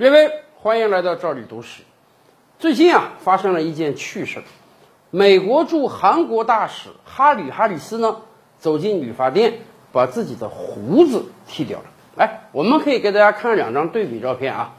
列位，欢迎来到这里读史。最近啊，发生了一件趣事儿。美国驻韩国大使哈里·哈里斯呢，走进理发店，把自己的胡子剃掉了。来，我们可以给大家看两张对比照片啊，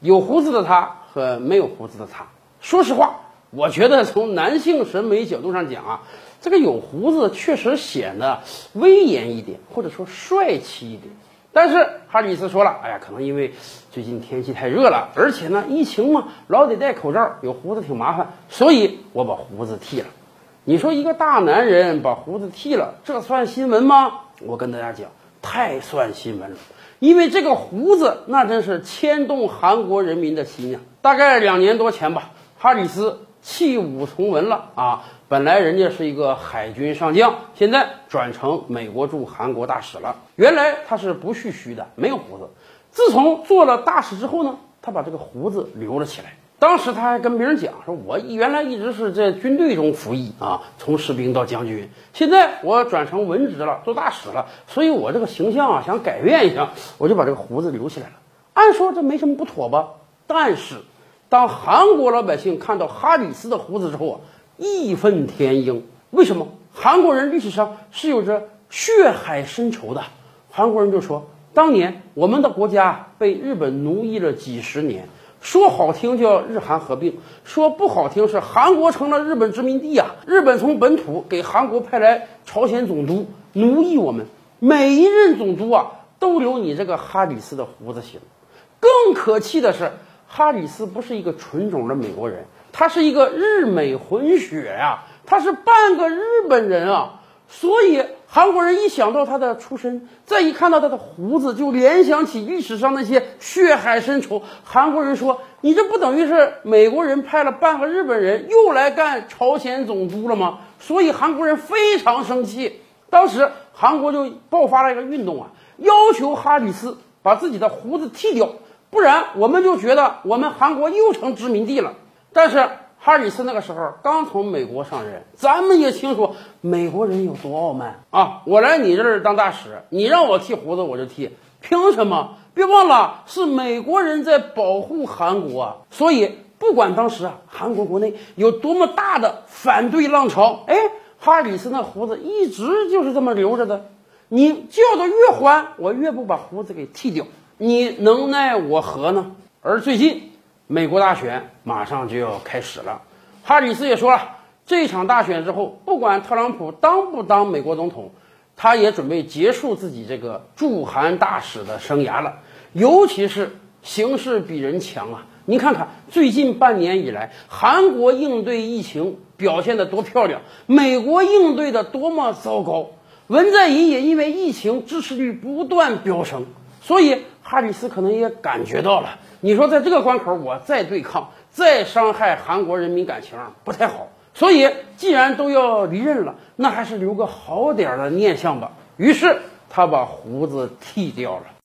有胡子的他和没有胡子的他。说实话，我觉得从男性审美角度上讲啊，这个有胡子确实显得威严一点，或者说帅气一点。但是哈里斯说了，哎呀，可能因为最近天气太热了，而且呢，疫情嘛，老得戴口罩，有胡子挺麻烦，所以我把胡子剃了。你说一个大男人把胡子剃了，这算新闻吗？我跟大家讲，太算新闻了，因为这个胡子那真是牵动韩国人民的心呀。大概两年多前吧，哈里斯弃武从文了啊。本来人家是一个海军上将，现在转成美国驻韩国大使了。原来他是不蓄须的，没有胡子。自从做了大使之后呢，他把这个胡子留了起来。当时他还跟别人讲说：“我原来一直是在军队中服役啊，从士兵到将军，现在我转成文职了，做大使了，所以我这个形象啊想改变一下，我就把这个胡子留起来了。按说这没什么不妥吧？但是当韩国老百姓看到哈里斯的胡子之后啊。”义愤填膺，为什么韩国人历史上是有着血海深仇的？韩国人就说，当年我们的国家被日本奴役了几十年，说好听叫日韩合并，说不好听是韩国成了日本殖民地啊！日本从本土给韩国派来朝鲜总督，奴役我们，每一任总督啊都留你这个哈里斯的胡子行。更可气的是，哈里斯不是一个纯种的美国人。他是一个日美混血呀，他是半个日本人啊，所以韩国人一想到他的出身，再一看到他的胡子，就联想起历史上那些血海深仇。韩国人说：“你这不等于是美国人派了半个日本人又来干朝鲜总督了吗？”所以韩国人非常生气。当时韩国就爆发了一个运动啊，要求哈里斯把自己的胡子剃掉，不然我们就觉得我们韩国又成殖民地了。但是哈里斯那个时候刚从美国上任，咱们也清楚美国人有多傲慢啊！我来你这儿当大使，你让我剃胡子我就剃，凭什么？别忘了是美国人在保护韩国，啊所以不管当时啊韩国国内有多么大的反对浪潮，哎，哈里斯那胡子一直就是这么留着的。你叫的越欢，我越不把胡子给剃掉，你能奈我何呢？而最近。美国大选马上就要开始了，哈里斯也说了，这场大选之后，不管特朗普当不当美国总统，他也准备结束自己这个驻韩大使的生涯了。尤其是形势比人强啊！您看看最近半年以来，韩国应对疫情表现的多漂亮，美国应对的多么糟糕。文在寅也因为疫情支持率不断飙升，所以哈里斯可能也感觉到了。你说在这个关口，我再对抗，再伤害韩国人民感情不太好。所以，既然都要离任了，那还是留个好点的念想吧。于是，他把胡子剃掉了。